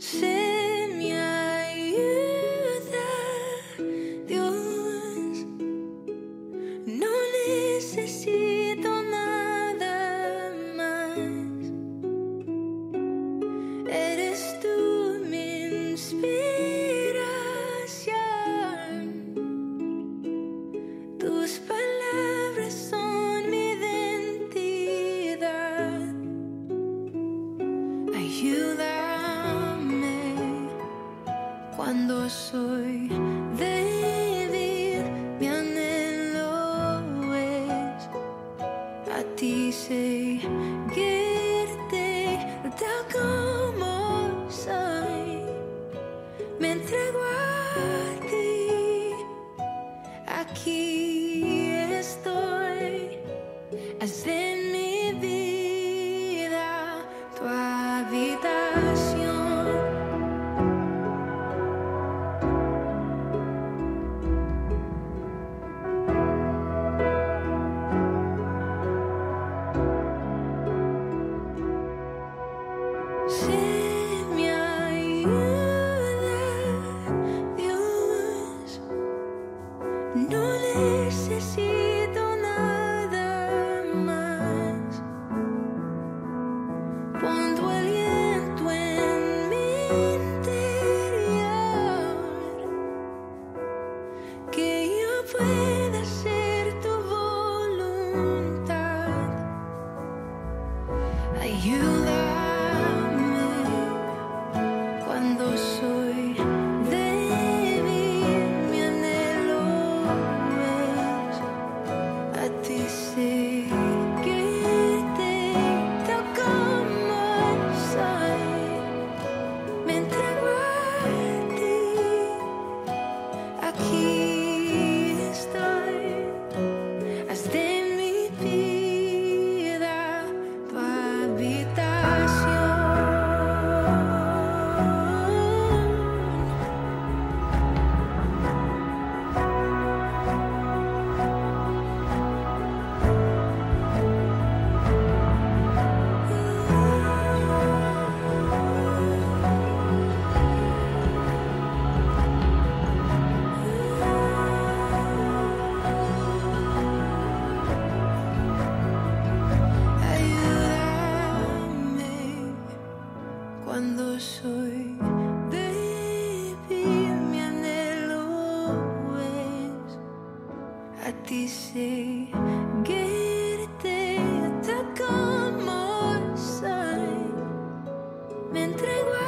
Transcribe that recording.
Se soy débil, mi anhelo es a ti seguirte tal como soy. Me entrego a ti, aquí estoy. Haz de mi vida tu habitación. Yo pueda ser habitar. Soy débil, mi anhelo es a ti seguirte tal como soy. Me entrego a